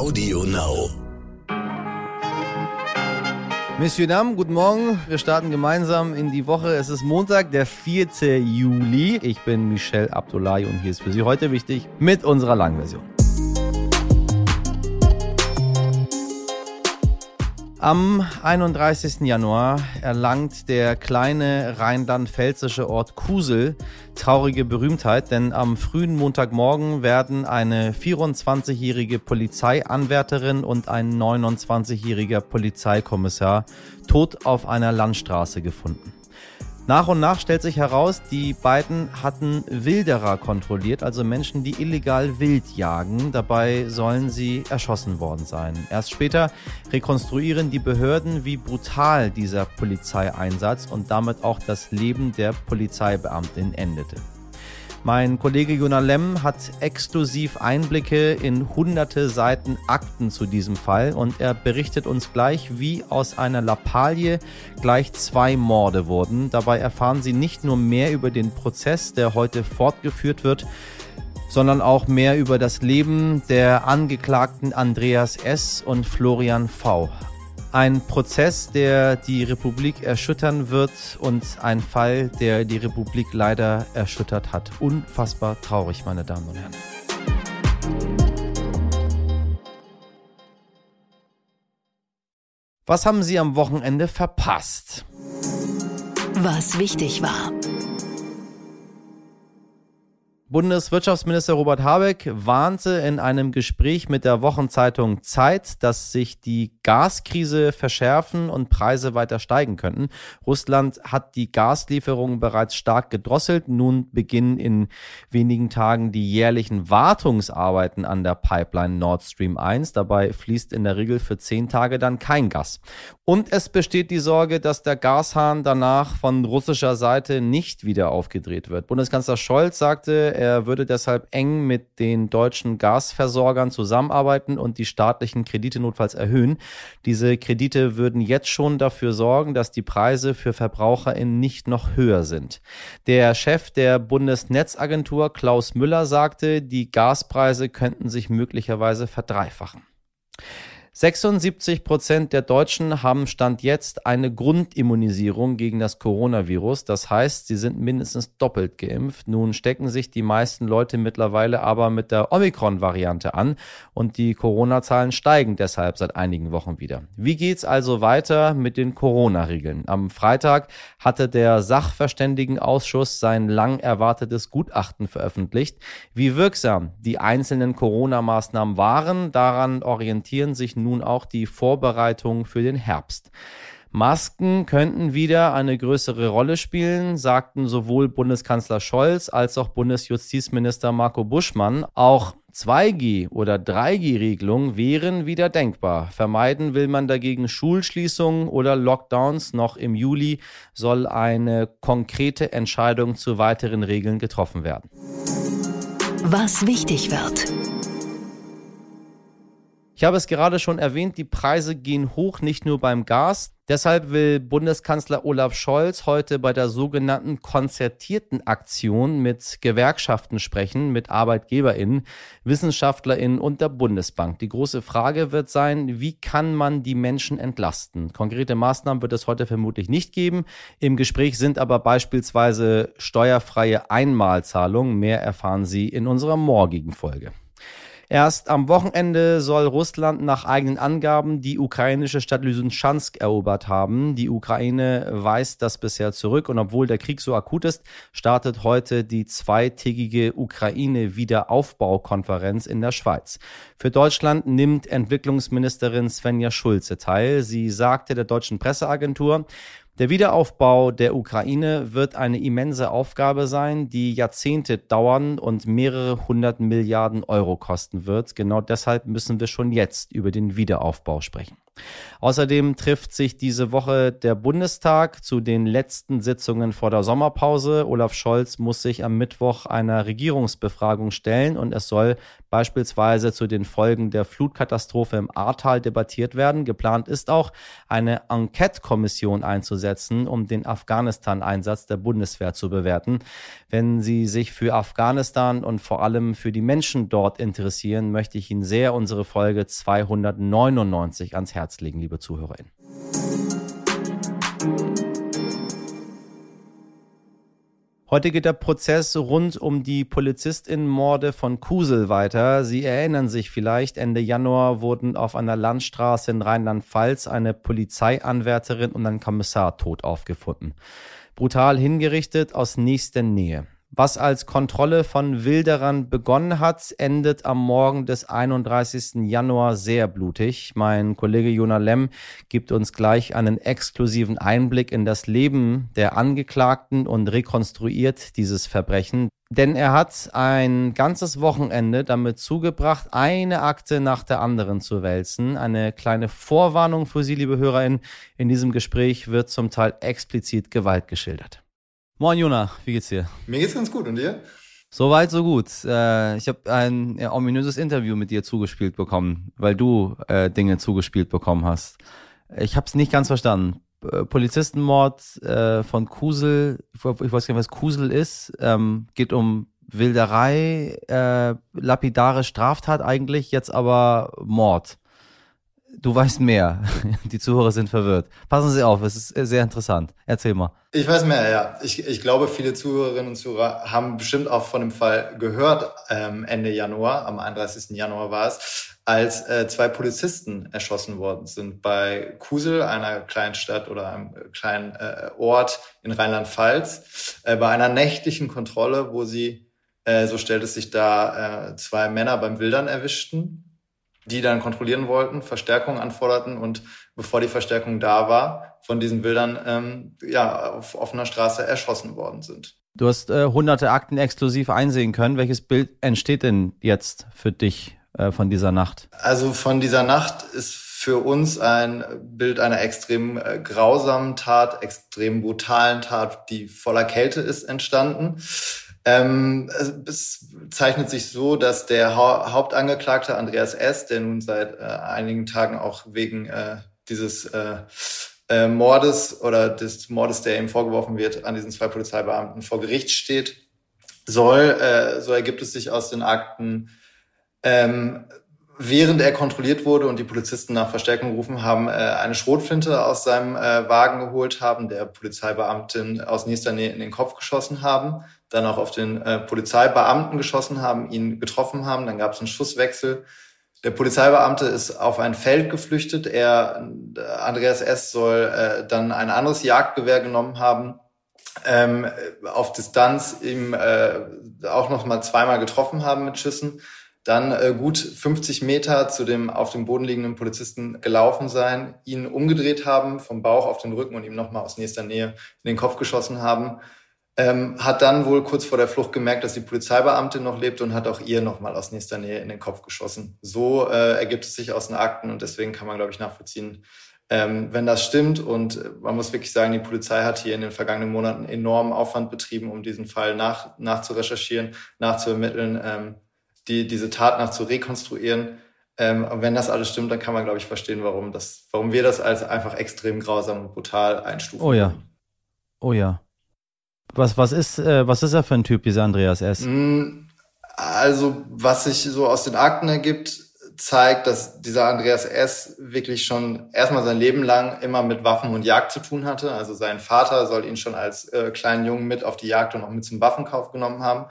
Audio Now. Monsieur Dam, guten Morgen. Wir starten gemeinsam in die Woche. Es ist Montag, der 4. Juli. Ich bin Michel Abdullahi und hier ist für Sie heute wichtig mit unserer Langversion. Am 31. Januar erlangt der kleine rheinland-pfälzische Ort Kusel traurige Berühmtheit, denn am frühen Montagmorgen werden eine 24-jährige Polizeianwärterin und ein 29-jähriger Polizeikommissar tot auf einer Landstraße gefunden. Nach und nach stellt sich heraus, die beiden hatten Wilderer kontrolliert, also Menschen, die illegal wild jagen. Dabei sollen sie erschossen worden sein. Erst später rekonstruieren die Behörden, wie brutal dieser Polizeieinsatz und damit auch das Leben der Polizeibeamtin endete. Mein Kollege Jona Lemm hat exklusiv Einblicke in hunderte Seiten Akten zu diesem Fall und er berichtet uns gleich, wie aus einer Lappalie gleich zwei Morde wurden. Dabei erfahren Sie nicht nur mehr über den Prozess, der heute fortgeführt wird, sondern auch mehr über das Leben der Angeklagten Andreas S. und Florian V. Ein Prozess, der die Republik erschüttern wird und ein Fall, der die Republik leider erschüttert hat. Unfassbar traurig, meine Damen und Herren. Was haben Sie am Wochenende verpasst? Was wichtig war. Bundeswirtschaftsminister Robert Habeck warnte in einem Gespräch mit der Wochenzeitung Zeit, dass sich die Gaskrise verschärfen und Preise weiter steigen könnten. Russland hat die Gaslieferungen bereits stark gedrosselt. Nun beginnen in wenigen Tagen die jährlichen Wartungsarbeiten an der Pipeline Nord Stream 1. Dabei fließt in der Regel für zehn Tage dann kein Gas. Und es besteht die Sorge, dass der Gashahn danach von russischer Seite nicht wieder aufgedreht wird. Bundeskanzler Scholz sagte, er würde deshalb eng mit den deutschen Gasversorgern zusammenarbeiten und die staatlichen Kredite notfalls erhöhen. Diese Kredite würden jetzt schon dafür sorgen, dass die Preise für VerbraucherInnen nicht noch höher sind. Der Chef der Bundesnetzagentur Klaus Müller sagte, die Gaspreise könnten sich möglicherweise verdreifachen. 76 Prozent der Deutschen haben Stand jetzt eine Grundimmunisierung gegen das Coronavirus. Das heißt, sie sind mindestens doppelt geimpft. Nun stecken sich die meisten Leute mittlerweile aber mit der Omikron-Variante an und die Corona-Zahlen steigen deshalb seit einigen Wochen wieder. Wie geht's also weiter mit den Corona-Regeln? Am Freitag hatte der Sachverständigenausschuss sein lang erwartetes Gutachten veröffentlicht. Wie wirksam die einzelnen Corona-Maßnahmen waren, daran orientieren sich nun auch die Vorbereitungen für den Herbst. Masken könnten wieder eine größere Rolle spielen, sagten sowohl Bundeskanzler Scholz als auch Bundesjustizminister Marco Buschmann. Auch 2G- oder 3G-Regelungen wären wieder denkbar. Vermeiden will man dagegen Schulschließungen oder Lockdowns. Noch im Juli soll eine konkrete Entscheidung zu weiteren Regeln getroffen werden. Was wichtig wird. Ich habe es gerade schon erwähnt, die Preise gehen hoch, nicht nur beim Gas. Deshalb will Bundeskanzler Olaf Scholz heute bei der sogenannten konzertierten Aktion mit Gewerkschaften sprechen, mit Arbeitgeberinnen, Wissenschaftlerinnen und der Bundesbank. Die große Frage wird sein, wie kann man die Menschen entlasten? Konkrete Maßnahmen wird es heute vermutlich nicht geben. Im Gespräch sind aber beispielsweise steuerfreie Einmalzahlungen. Mehr erfahren Sie in unserer morgigen Folge. Erst am Wochenende soll Russland nach eigenen Angaben die ukrainische Stadt Lysychansk erobert haben. Die Ukraine weist das bisher zurück und obwohl der Krieg so akut ist, startet heute die zweitägige Ukraine-Wiederaufbaukonferenz in der Schweiz. Für Deutschland nimmt Entwicklungsministerin Svenja Schulze teil. Sie sagte der deutschen Presseagentur, der Wiederaufbau der Ukraine wird eine immense Aufgabe sein, die Jahrzehnte dauern und mehrere hundert Milliarden Euro kosten wird. Genau deshalb müssen wir schon jetzt über den Wiederaufbau sprechen. Außerdem trifft sich diese Woche der Bundestag zu den letzten Sitzungen vor der Sommerpause. Olaf Scholz muss sich am Mittwoch einer Regierungsbefragung stellen und es soll beispielsweise zu den Folgen der Flutkatastrophe im Ahrtal debattiert werden. Geplant ist auch, eine Enquete-Kommission einzusetzen, um den Afghanistan-Einsatz der Bundeswehr zu bewerten. Wenn Sie sich für Afghanistan und vor allem für die Menschen dort interessieren, möchte ich Ihnen sehr unsere Folge 299 ans Herz legen, liebe ZuhörerInnen. Heute geht der Prozess rund um die Polizistinnenmorde von Kusel weiter. Sie erinnern sich vielleicht, Ende Januar wurden auf einer Landstraße in Rheinland-Pfalz eine Polizeianwärterin und ein Kommissar tot aufgefunden. Brutal hingerichtet aus nächster Nähe. Was als Kontrolle von Wilderern begonnen hat, endet am Morgen des 31. Januar sehr blutig. Mein Kollege Jona Lemm gibt uns gleich einen exklusiven Einblick in das Leben der Angeklagten und rekonstruiert dieses Verbrechen. Denn er hat ein ganzes Wochenende damit zugebracht, eine Akte nach der anderen zu wälzen. Eine kleine Vorwarnung für Sie, liebe HörerInnen. In diesem Gespräch wird zum Teil explizit Gewalt geschildert. Moin Jona, wie geht's dir? Mir geht's ganz gut und dir? Soweit, so gut. Äh, ich habe ein ominöses Interview mit dir zugespielt bekommen, weil du äh, Dinge zugespielt bekommen hast. Ich habe es nicht ganz verstanden. Äh, Polizistenmord von Kusel, ich, weiß gar nicht, was Kusel ist, ähm, geht um Wilderei, lapidare Straftat eigentlich, jetzt aber Mord. Du weißt mehr. Die Zuhörer sind verwirrt. Passen Sie auf, es ist sehr interessant. Erzähl mal. Ich weiß mehr, ja. Ich, ich glaube, viele Zuhörerinnen und Zuhörer haben bestimmt auch von dem Fall gehört, ähm, Ende Januar, am 31. Januar war es, als äh, zwei Polizisten erschossen worden sind bei Kusel, einer kleinen Stadt oder einem kleinen äh, Ort in Rheinland-Pfalz, äh, bei einer nächtlichen Kontrolle, wo sie, äh, so stellt es sich da, äh, zwei Männer beim Wildern erwischten die dann kontrollieren wollten, Verstärkung anforderten und bevor die Verstärkung da war, von diesen Bildern ähm, ja, auf offener Straße erschossen worden sind. Du hast äh, hunderte Akten exklusiv einsehen können. Welches Bild entsteht denn jetzt für dich äh, von dieser Nacht? Also von dieser Nacht ist für uns ein Bild einer extrem äh, grausamen Tat, extrem brutalen Tat, die voller Kälte ist, entstanden. Ähm, es zeichnet sich so, dass der ha Hauptangeklagte Andreas S., der nun seit äh, einigen Tagen auch wegen äh, dieses äh, äh, Mordes oder des Mordes, der ihm vorgeworfen wird, an diesen zwei Polizeibeamten vor Gericht steht, soll, äh, so ergibt es sich aus den Akten, ähm, während er kontrolliert wurde und die Polizisten nach Verstärkung gerufen haben, äh, eine Schrotflinte aus seinem äh, Wagen geholt haben, der Polizeibeamtin aus nächster Nähe in den Kopf geschossen haben, dann auch auf den äh, Polizeibeamten geschossen haben, ihn getroffen haben, dann gab es einen Schusswechsel. Der Polizeibeamte ist auf ein Feld geflüchtet. Er, Andreas S. soll äh, dann ein anderes Jagdgewehr genommen haben, ähm, auf Distanz ihm äh, auch noch mal zweimal getroffen haben mit Schüssen dann äh, gut 50 Meter zu dem auf dem Boden liegenden Polizisten gelaufen sein, ihn umgedreht haben, vom Bauch auf den Rücken und ihm nochmal aus nächster Nähe in den Kopf geschossen haben. Ähm, hat dann wohl kurz vor der Flucht gemerkt, dass die Polizeibeamtin noch lebt und hat auch ihr nochmal aus nächster Nähe in den Kopf geschossen. So äh, ergibt es sich aus den Akten und deswegen kann man, glaube ich, nachvollziehen, ähm, wenn das stimmt. Und äh, man muss wirklich sagen, die Polizei hat hier in den vergangenen Monaten enormen Aufwand betrieben, um diesen Fall nach, nachzurecherchieren, nachzuermitteln. Ähm, die, diese Tat nach zu rekonstruieren. Ähm, und wenn das alles stimmt, dann kann man, glaube ich, verstehen, warum, das, warum wir das als einfach extrem grausam und brutal einstufen. Oh ja. Oh ja. Was, was, ist, äh, was ist er für ein Typ, dieser Andreas S.? Mm, also, was sich so aus den Akten ergibt, zeigt, dass dieser Andreas S. wirklich schon erstmal sein Leben lang immer mit Waffen und Jagd zu tun hatte. Also sein Vater soll ihn schon als äh, kleinen Jungen mit auf die Jagd und auch mit zum Waffenkauf genommen haben.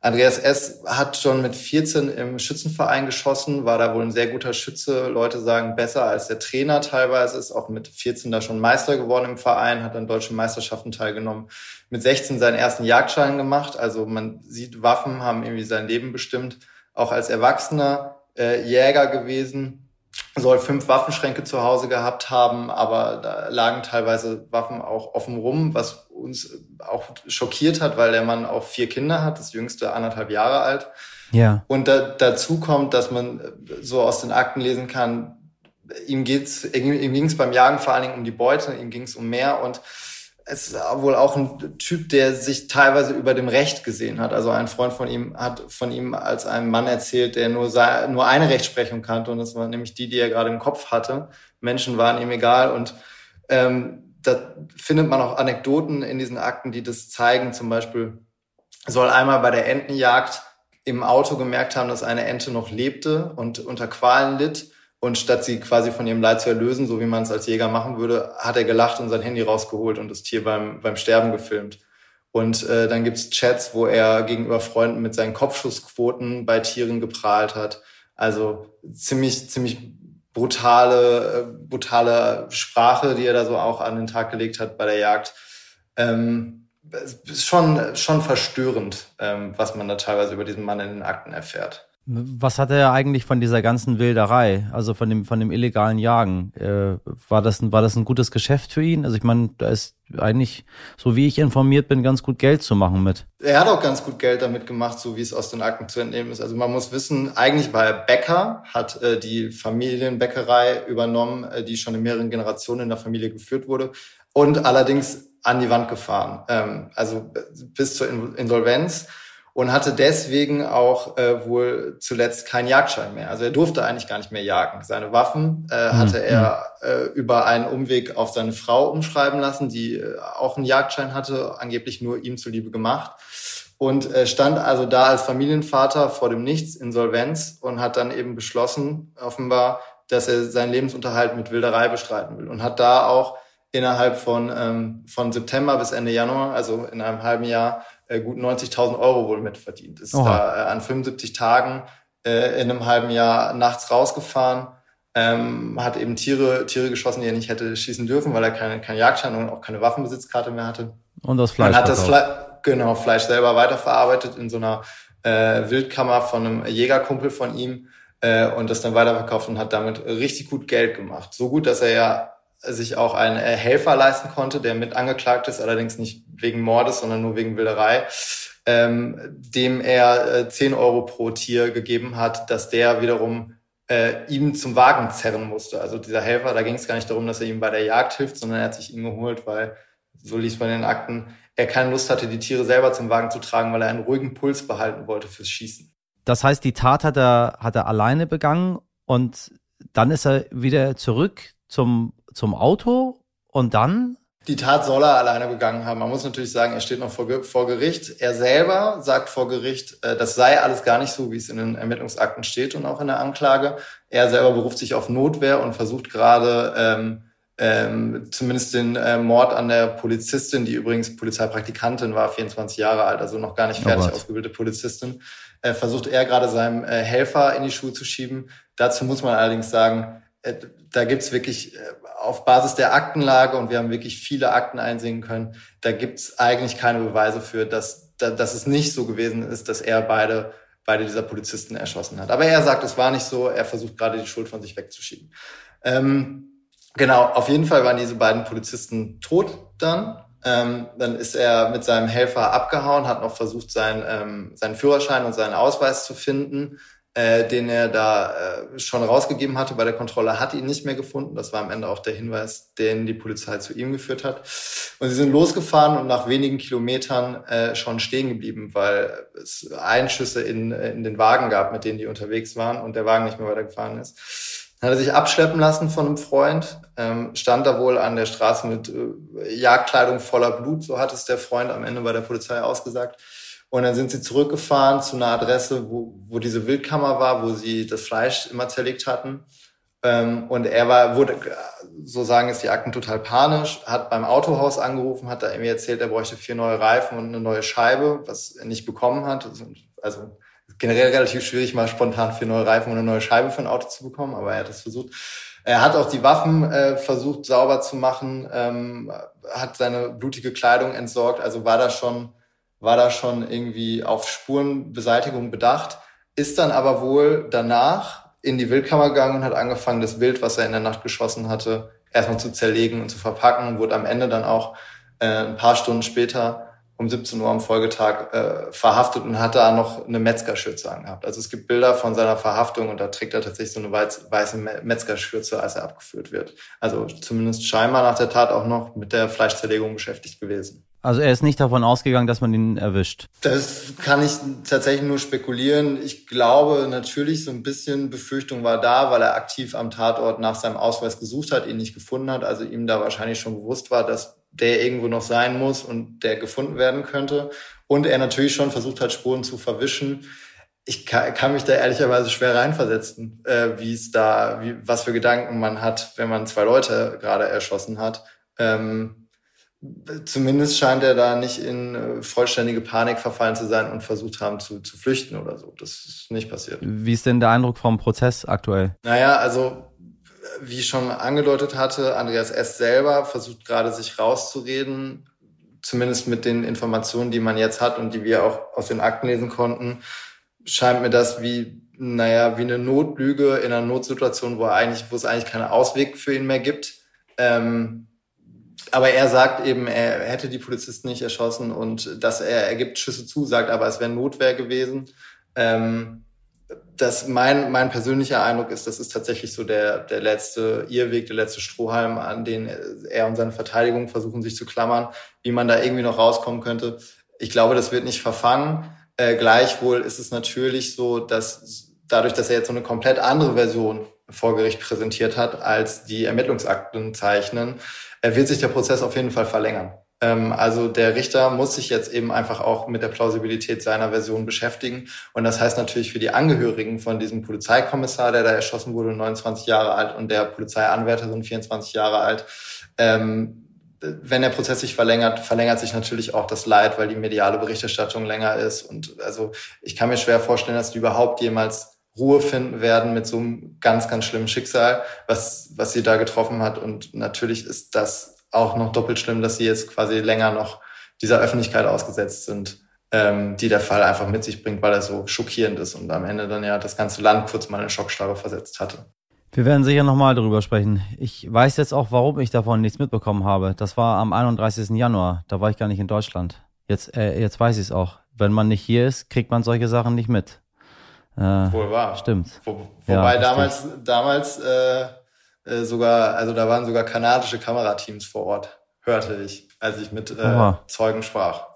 Andreas S. hat schon mit 14 im Schützenverein geschossen, war da wohl ein sehr guter Schütze. Leute sagen besser als der Trainer teilweise, ist auch mit 14 da schon Meister geworden im Verein, hat an deutschen Meisterschaften teilgenommen. Mit 16 seinen ersten Jagdschein gemacht. Also man sieht, Waffen haben irgendwie sein Leben bestimmt. Auch als Erwachsener äh, Jäger gewesen soll fünf Waffenschränke zu Hause gehabt haben, aber da lagen teilweise Waffen auch offen rum, was uns auch schockiert hat, weil der Mann auch vier Kinder hat, das jüngste anderthalb Jahre alt. Ja. Und da, dazu kommt, dass man so aus den Akten lesen kann, ihm geht's, ihm ging es beim Jagen vor allen Dingen um die Beute, ihm ging es um mehr und es ist wohl auch ein Typ, der sich teilweise über dem Recht gesehen hat. Also ein Freund von ihm hat von ihm als einem Mann erzählt, der nur, nur eine Rechtsprechung kannte und das war nämlich die, die er gerade im Kopf hatte. Menschen waren ihm egal und ähm, da findet man auch Anekdoten in diesen Akten, die das zeigen. Zum Beispiel soll einmal bei der Entenjagd im Auto gemerkt haben, dass eine Ente noch lebte und unter Qualen litt und statt sie quasi von ihrem Leid zu erlösen, so wie man es als Jäger machen würde, hat er gelacht und sein Handy rausgeholt und das Tier beim, beim Sterben gefilmt. Und äh, dann gibt's Chats, wo er gegenüber Freunden mit seinen Kopfschussquoten bei Tieren geprahlt hat. Also ziemlich, ziemlich brutale, äh, brutale Sprache, die er da so auch an den Tag gelegt hat bei der Jagd. Ähm, ist schon, schon verstörend, ähm, was man da teilweise über diesen Mann in den Akten erfährt. Was hat er eigentlich von dieser ganzen Wilderei, also von dem, von dem illegalen Jagen? Äh, war, das ein, war das ein gutes Geschäft für ihn? Also ich meine, da ist eigentlich, so wie ich informiert bin, ganz gut Geld zu machen mit. Er hat auch ganz gut Geld damit gemacht, so wie es aus den Akten zu entnehmen ist. Also man muss wissen, eigentlich war er Bäcker, hat äh, die Familienbäckerei übernommen, äh, die schon in mehreren Generationen in der Familie geführt wurde und allerdings an die Wand gefahren. Ähm, also bis zur Insolvenz und hatte deswegen auch äh, wohl zuletzt keinen Jagdschein mehr. Also er durfte eigentlich gar nicht mehr jagen. Seine Waffen äh, mhm. hatte er äh, über einen Umweg auf seine Frau umschreiben lassen, die äh, auch einen Jagdschein hatte, angeblich nur ihm zuliebe gemacht. Und äh, stand also da als Familienvater vor dem Nichts, Insolvenz, und hat dann eben beschlossen, offenbar, dass er seinen Lebensunterhalt mit Wilderei bestreiten will. Und hat da auch innerhalb von, ähm, von September bis Ende Januar, also in einem halben Jahr, äh, gut 90.000 Euro wohl mitverdient. Ist Oha. da äh, an 75 Tagen äh, in einem halben Jahr nachts rausgefahren, ähm, hat eben Tiere, Tiere geschossen, die er nicht hätte schießen dürfen, weil er keine, keine Jagdschein und auch keine Waffenbesitzkarte mehr hatte. Und das Fleisch. Man hat das Fle genau, Fleisch selber weiterverarbeitet in so einer äh, Wildkammer von einem Jägerkumpel von ihm äh, und das dann weiterverkauft und hat damit richtig gut Geld gemacht. So gut, dass er ja sich auch einen äh, Helfer leisten konnte, der mit angeklagt ist, allerdings nicht wegen Mordes, sondern nur wegen Wilderei, ähm, dem er äh, 10 Euro pro Tier gegeben hat, dass der wiederum äh, ihm zum Wagen zerren musste. Also dieser Helfer, da ging es gar nicht darum, dass er ihm bei der Jagd hilft, sondern er hat sich ihn geholt, weil, so liest man in den Akten, er keine Lust hatte, die Tiere selber zum Wagen zu tragen, weil er einen ruhigen Puls behalten wollte fürs Schießen. Das heißt, die Tat hat er, hat er alleine begangen und dann ist er wieder zurück zum zum Auto und dann? Die Tat soll er alleine begangen haben. Man muss natürlich sagen, er steht noch vor, vor Gericht. Er selber sagt vor Gericht, äh, das sei alles gar nicht so, wie es in den Ermittlungsakten steht und auch in der Anklage. Er selber beruft sich auf Notwehr und versucht gerade ähm, ähm, zumindest den äh, Mord an der Polizistin, die übrigens Polizeipraktikantin war, 24 Jahre alt, also noch gar nicht fertig oh ausgebildete Polizistin, äh, versucht er gerade seinem äh, Helfer in die Schuhe zu schieben. Dazu muss man allerdings sagen, da gibt's wirklich äh, auf Basis der Aktenlage, und wir haben wirklich viele Akten einsehen können, da gibt's eigentlich keine Beweise für, dass, dass es nicht so gewesen ist, dass er beide, beide dieser Polizisten erschossen hat. Aber er sagt, es war nicht so, er versucht gerade die Schuld von sich wegzuschieben. Ähm, genau, auf jeden Fall waren diese beiden Polizisten tot dann. Ähm, dann ist er mit seinem Helfer abgehauen, hat noch versucht, seinen, ähm, seinen Führerschein und seinen Ausweis zu finden äh, den er da äh, schon rausgegeben hatte bei der Kontrolle, hat ihn nicht mehr gefunden. Das war am Ende auch der Hinweis, den die Polizei zu ihm geführt hat. Und sie sind losgefahren und nach wenigen Kilometern äh, schon stehen geblieben, weil es Einschüsse in, in den Wagen gab, mit denen die unterwegs waren und der Wagen nicht mehr weitergefahren ist. Dann hat er sich abschleppen lassen von einem Freund, ähm, stand da wohl an der Straße mit äh, Jagdkleidung voller Blut, so hat es der Freund am Ende bei der Polizei ausgesagt. Und dann sind sie zurückgefahren zu einer Adresse, wo, wo diese Wildkammer war, wo sie das Fleisch immer zerlegt hatten. Ähm, und er war, wurde, so sagen es die Akten, total panisch, hat beim Autohaus angerufen, hat da irgendwie erzählt, er bräuchte vier neue Reifen und eine neue Scheibe, was er nicht bekommen hat. Also, generell relativ schwierig, mal spontan vier neue Reifen und eine neue Scheibe für ein Auto zu bekommen, aber er hat es versucht. Er hat auch die Waffen äh, versucht sauber zu machen, ähm, hat seine blutige Kleidung entsorgt, also war da schon war da schon irgendwie auf Spurenbeseitigung bedacht, ist dann aber wohl danach in die Wildkammer gegangen und hat angefangen, das Wild, was er in der Nacht geschossen hatte, erstmal zu zerlegen und zu verpacken, wurde am Ende dann auch äh, ein paar Stunden später um 17 Uhr am Folgetag äh, verhaftet und hat da noch eine Metzgerschürze angehabt. Also es gibt Bilder von seiner Verhaftung und da trägt er tatsächlich so eine weiße Metzgerschürze, als er abgeführt wird. Also zumindest scheinbar nach der Tat auch noch mit der Fleischzerlegung beschäftigt gewesen. Also er ist nicht davon ausgegangen, dass man ihn erwischt. Das kann ich tatsächlich nur spekulieren. Ich glaube natürlich, so ein bisschen Befürchtung war da, weil er aktiv am Tatort nach seinem Ausweis gesucht hat, ihn nicht gefunden hat. Also ihm da wahrscheinlich schon bewusst war, dass der irgendwo noch sein muss und der gefunden werden könnte. Und er natürlich schon versucht hat, Spuren zu verwischen. Ich kann, mich da ehrlicherweise schwer reinversetzen, äh, wie es da, wie, was für Gedanken man hat, wenn man zwei Leute gerade erschossen hat. Ähm, Zumindest scheint er da nicht in äh, vollständige Panik verfallen zu sein und versucht haben zu, zu flüchten oder so. Das ist nicht passiert. Wie ist denn der Eindruck vom Prozess aktuell? Naja, also wie ich schon angedeutet hatte, Andreas S. selber versucht gerade sich rauszureden, zumindest mit den Informationen, die man jetzt hat und die wir auch aus den Akten lesen konnten, scheint mir das wie, naja, wie eine Notlüge in einer Notsituation, wo er eigentlich, wo es eigentlich keinen Ausweg für ihn mehr gibt. Ähm, aber er sagt eben, er hätte die Polizisten nicht erschossen und dass er, er gibt Schüsse zu, sagt aber, es wäre Notwehr gewesen. Ähm, das mein, mein persönlicher Eindruck ist, das ist tatsächlich so der, der letzte Irrweg, der letzte Strohhalm, an den er und seine Verteidigung versuchen sich zu klammern, wie man da irgendwie noch rauskommen könnte. Ich glaube, das wird nicht verfangen. Äh, gleichwohl ist es natürlich so, dass dadurch, dass er jetzt so eine komplett andere Version vor Gericht präsentiert hat, als die Ermittlungsakten zeichnen, wird sich der Prozess auf jeden Fall verlängern. Ähm, also der Richter muss sich jetzt eben einfach auch mit der Plausibilität seiner Version beschäftigen. Und das heißt natürlich für die Angehörigen von diesem Polizeikommissar, der da erschossen wurde, 29 Jahre alt, und der Polizeianwärterin, 24 Jahre alt, ähm, wenn der Prozess sich verlängert, verlängert sich natürlich auch das Leid, weil die mediale Berichterstattung länger ist. Und also ich kann mir schwer vorstellen, dass die überhaupt jemals Ruhe finden werden mit so einem ganz, ganz schlimmen Schicksal, was, was sie da getroffen hat. Und natürlich ist das auch noch doppelt schlimm, dass sie jetzt quasi länger noch dieser Öffentlichkeit ausgesetzt sind, ähm, die der Fall einfach mit sich bringt, weil er so schockierend ist und am Ende dann ja das ganze Land kurz mal in Schockstarre versetzt hatte. Wir werden sicher nochmal darüber sprechen. Ich weiß jetzt auch, warum ich davon nichts mitbekommen habe. Das war am 31. Januar. Da war ich gar nicht in Deutschland. Jetzt, äh, jetzt weiß ich es auch. Wenn man nicht hier ist, kriegt man solche Sachen nicht mit. Äh, Wohl wahr. Stimmt. Wo, wobei ja, damals, damals äh, äh, sogar, also da waren sogar kanadische Kamerateams vor Ort, hörte ich, als ich mit äh, Zeugen sprach.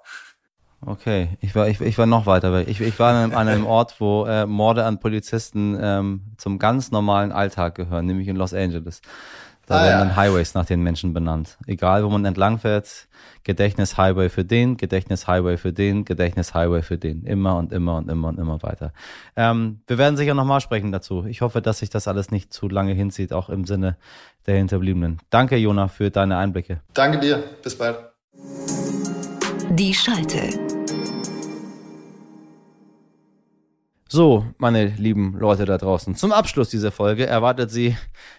Okay, ich war, ich, ich war noch weiter weg. Ich, ich war an einem, Ort, wo äh, Morde an Polizisten ähm, zum ganz normalen Alltag gehören, nämlich in Los Angeles. Da ah, werden ja. dann Highways nach den Menschen benannt. Egal, wo man entlang fährt, Gedächtnis-Highway für den, Gedächtnis-Highway für den, Gedächtnis-Highway für den. Immer und immer und immer und immer weiter. Ähm, wir werden sicher nochmal sprechen dazu. Ich hoffe, dass sich das alles nicht zu lange hinzieht, auch im Sinne der Hinterbliebenen. Danke, Jona, für deine Einblicke. Danke dir. Bis bald. Die Schalte. So, meine lieben Leute da draußen, zum Abschluss dieser Folge erwartet Sie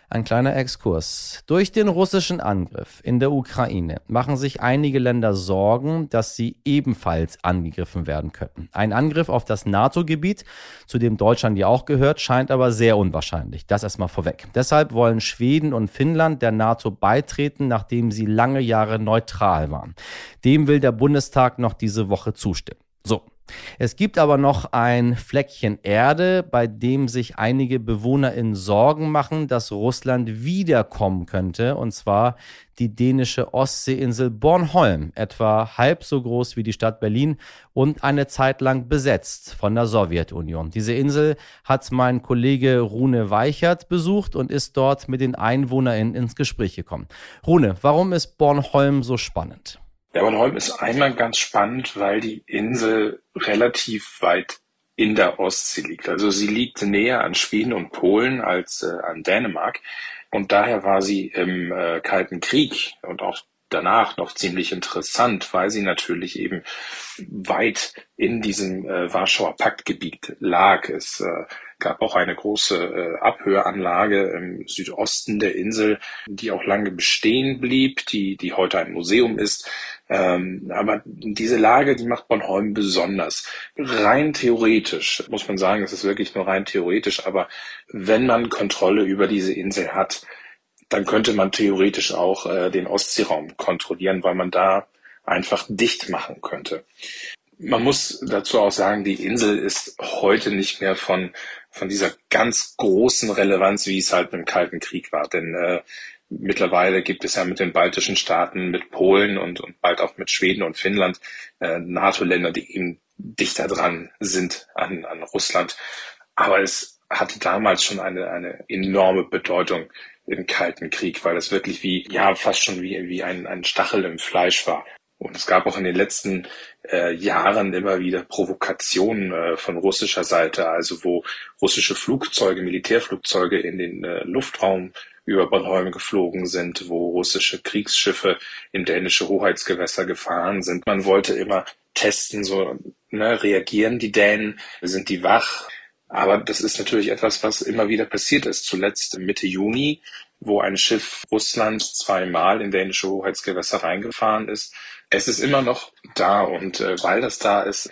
ein kleiner Exkurs. Durch den russischen Angriff in der Ukraine machen sich einige Länder Sorgen, dass sie ebenfalls angegriffen werden könnten. Ein Angriff auf das NATO-Gebiet, zu dem Deutschland ja auch gehört, scheint aber sehr unwahrscheinlich. Das erstmal vorweg. Deshalb wollen Schweden und Finnland der NATO beitreten, nachdem sie lange Jahre neutral waren. Dem will der Bundestag noch diese Woche zustimmen. So, es gibt aber noch ein Fleckchen Erde, bei dem sich einige Bewohner in Sorgen machen, dass Russland wiederkommen könnte, und zwar die dänische Ostseeinsel Bornholm, etwa halb so groß wie die Stadt Berlin und eine Zeit lang besetzt von der Sowjetunion. Diese Insel hat mein Kollege Rune Weichert besucht und ist dort mit den EinwohnerInnen ins Gespräch gekommen. Rune, warum ist Bornholm so spannend? Bornholm ist einmal ganz spannend, weil die Insel relativ weit in der Ostsee liegt. Also sie liegt näher an Schweden und Polen als äh, an Dänemark. Und daher war sie im äh, Kalten Krieg und auch danach noch ziemlich interessant, weil sie natürlich eben weit in diesem äh, Warschauer Paktgebiet lag. Es äh, gab auch eine große äh, Abhöranlage im Südosten der Insel, die auch lange bestehen blieb, die, die heute ein Museum ist. Ähm, aber diese Lage, die macht Bornholm besonders. Rein theoretisch, muss man sagen, es ist wirklich nur rein theoretisch, aber wenn man Kontrolle über diese Insel hat, dann könnte man theoretisch auch äh, den Ostseeraum kontrollieren, weil man da einfach dicht machen könnte. Man muss dazu auch sagen, die Insel ist heute nicht mehr von, von dieser ganz großen Relevanz, wie es halt im Kalten Krieg war. Denn äh, mittlerweile gibt es ja mit den baltischen Staaten, mit Polen und, und bald auch mit Schweden und Finnland äh, NATO-Länder, die eben dichter dran sind an, an Russland. Aber es hatte damals schon eine, eine enorme Bedeutung im Kalten Krieg, weil es wirklich wie, ja, fast schon wie, wie ein, ein Stachel im Fleisch war. Und es gab auch in den letzten äh, Jahren immer wieder Provokationen äh, von russischer Seite, also wo russische Flugzeuge, Militärflugzeuge in den äh, Luftraum über Bornholm geflogen sind, wo russische Kriegsschiffe in dänische Hoheitsgewässer gefahren sind. Man wollte immer testen, so ne, reagieren die Dänen, sind die wach. Aber das ist natürlich etwas, was immer wieder passiert ist. Zuletzt Mitte Juni, wo ein Schiff Russlands zweimal in dänische Hoheitsgewässer reingefahren ist. Es ist immer noch da und äh, weil das da ist,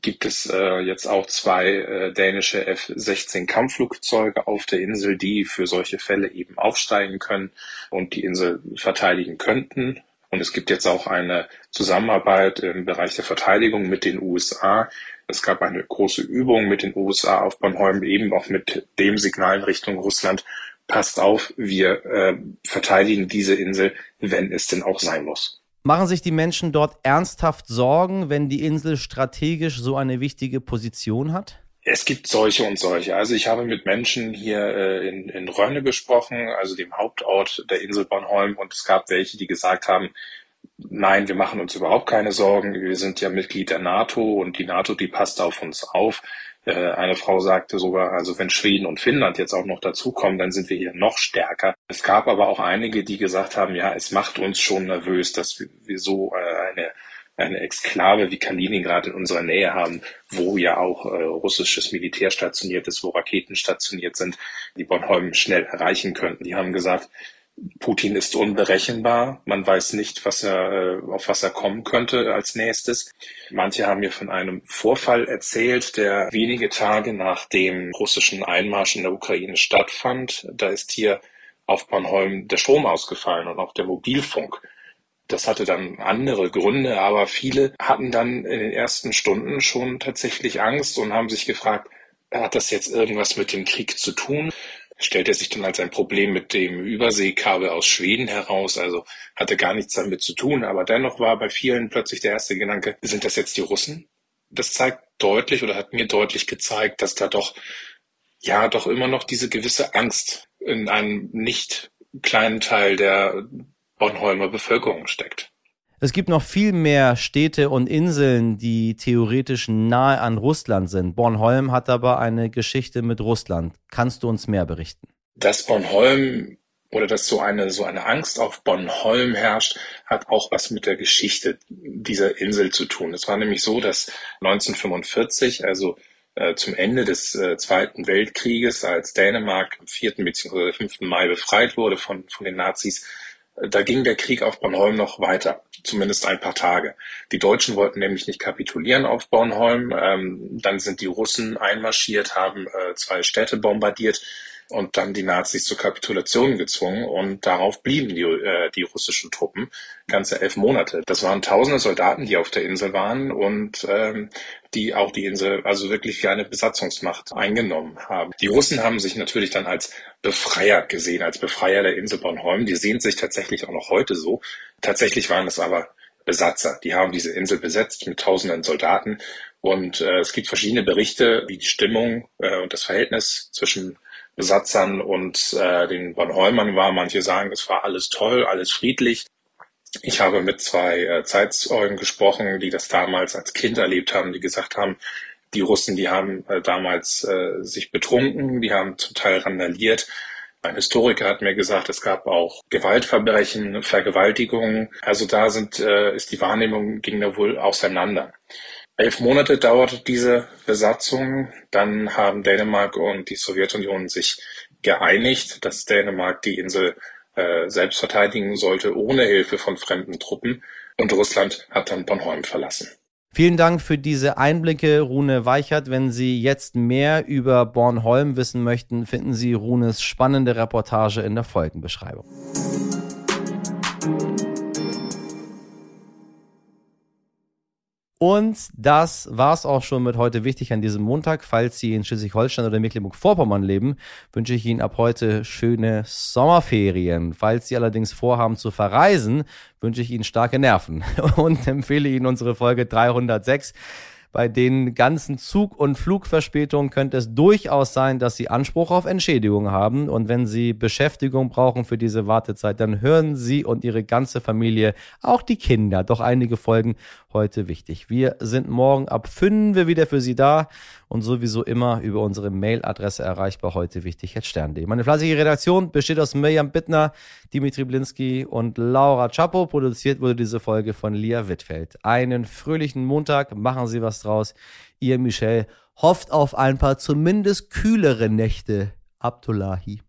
gibt es äh, jetzt auch zwei äh, dänische F-16 Kampfflugzeuge auf der Insel, die für solche Fälle eben aufsteigen können und die Insel verteidigen könnten. Und es gibt jetzt auch eine Zusammenarbeit im Bereich der Verteidigung mit den USA. Es gab eine große Übung mit den USA auf Bornholm, eben auch mit dem Signal in Richtung Russland. Passt auf, wir äh, verteidigen diese Insel, wenn es denn auch sein muss. Machen sich die Menschen dort ernsthaft Sorgen, wenn die Insel strategisch so eine wichtige Position hat? Es gibt solche und solche. Also ich habe mit Menschen hier äh, in, in Rönne gesprochen, also dem Hauptort der Insel Bornholm, und es gab welche, die gesagt haben, nein, wir machen uns überhaupt keine Sorgen, wir sind ja Mitglied der NATO und die NATO, die passt auf uns auf. Äh, eine Frau sagte sogar, also wenn Schweden und Finnland jetzt auch noch dazukommen, dann sind wir hier noch stärker. Es gab aber auch einige, die gesagt haben, ja, es macht uns schon nervös, dass wir so äh, eine eine Exklave wie Kaliningrad in unserer Nähe haben, wo ja auch äh, russisches Militär stationiert ist, wo Raketen stationiert sind, die Bornholm schnell erreichen könnten. Die haben gesagt, Putin ist unberechenbar. Man weiß nicht, was er, äh, auf was er kommen könnte als nächstes. Manche haben mir von einem Vorfall erzählt, der wenige Tage nach dem russischen Einmarsch in der Ukraine stattfand. Da ist hier auf Bornholm der Strom ausgefallen und auch der Mobilfunk. Das hatte dann andere Gründe, aber viele hatten dann in den ersten Stunden schon tatsächlich Angst und haben sich gefragt, hat das jetzt irgendwas mit dem Krieg zu tun? Stellte sich dann als ein Problem mit dem Überseekabel aus Schweden heraus, also hatte gar nichts damit zu tun, aber dennoch war bei vielen plötzlich der erste Gedanke, sind das jetzt die Russen? Das zeigt deutlich oder hat mir deutlich gezeigt, dass da doch, ja, doch immer noch diese gewisse Angst in einem nicht kleinen Teil der Bornholmer Bevölkerung steckt. Es gibt noch viel mehr Städte und Inseln, die theoretisch nahe an Russland sind. Bornholm hat aber eine Geschichte mit Russland. Kannst du uns mehr berichten? Dass Bornholm oder dass so eine, so eine Angst auf Bornholm herrscht, hat auch was mit der Geschichte dieser Insel zu tun. Es war nämlich so, dass 1945, also äh, zum Ende des äh, Zweiten Weltkrieges, als Dänemark am 4. bzw. 5. Mai befreit wurde von, von den Nazis, da ging der Krieg auf Bornholm noch weiter, zumindest ein paar Tage. Die Deutschen wollten nämlich nicht kapitulieren auf Bornholm. Ähm, dann sind die Russen einmarschiert, haben äh, zwei Städte bombardiert und dann die Nazis zur Kapitulation gezwungen und darauf blieben die, äh, die russischen Truppen ganze elf Monate. Das waren tausende Soldaten, die auf der Insel waren und ähm, die auch die Insel also wirklich wie eine Besatzungsmacht eingenommen haben. Die Russen haben sich natürlich dann als Befreier gesehen, als Befreier der Insel Bornholm. Die sehen sich tatsächlich auch noch heute so. Tatsächlich waren es aber Besatzer. Die haben diese Insel besetzt mit tausenden Soldaten. Und äh, es gibt verschiedene Berichte, wie die Stimmung äh, und das Verhältnis zwischen Besatzern und äh, den Bornholmern war. Manche sagen, es war alles toll, alles friedlich. Ich habe mit zwei äh, Zeitzeugen gesprochen, die das damals als Kind erlebt haben, die gesagt haben, die Russen, die haben äh, damals äh, sich betrunken, die haben zum Teil randaliert. Ein Historiker hat mir gesagt, es gab auch Gewaltverbrechen, Vergewaltigungen. Also da sind, äh, ist die Wahrnehmung ging da wohl auseinander. Elf Monate dauerte diese Besatzung. Dann haben Dänemark und die Sowjetunion sich geeinigt, dass Dänemark die Insel äh, selbst verteidigen sollte, ohne Hilfe von fremden Truppen. Und Russland hat dann Bornholm verlassen. Vielen Dank für diese Einblicke, Rune Weichert. Wenn Sie jetzt mehr über Bornholm wissen möchten, finden Sie Runes spannende Reportage in der Folgenbeschreibung. Und das war's auch schon mit heute wichtig an diesem Montag. Falls Sie in Schleswig-Holstein oder Mecklenburg-Vorpommern leben, wünsche ich Ihnen ab heute schöne Sommerferien. Falls Sie allerdings vorhaben zu verreisen, wünsche ich Ihnen starke Nerven und empfehle Ihnen unsere Folge 306 bei den ganzen Zug- und Flugverspätungen könnte es durchaus sein, dass Sie Anspruch auf Entschädigung haben. Und wenn Sie Beschäftigung brauchen für diese Wartezeit, dann hören Sie und Ihre ganze Familie, auch die Kinder, doch einige Folgen heute wichtig. Wir sind morgen ab 5 wieder für Sie da und sowieso immer über unsere Mailadresse erreichbar heute wichtig stern.de. Meine fleißige Redaktion besteht aus Mirjam Bittner, Dimitri Blinski und Laura Chapo. Produziert wurde diese Folge von Lia Wittfeld. Einen fröhlichen Montag, machen Sie was draus. Ihr Michel hofft auf ein paar zumindest kühlere Nächte. Abdullahi.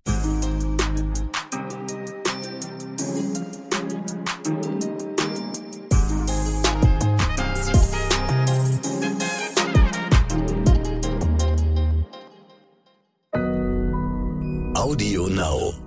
Audio Now.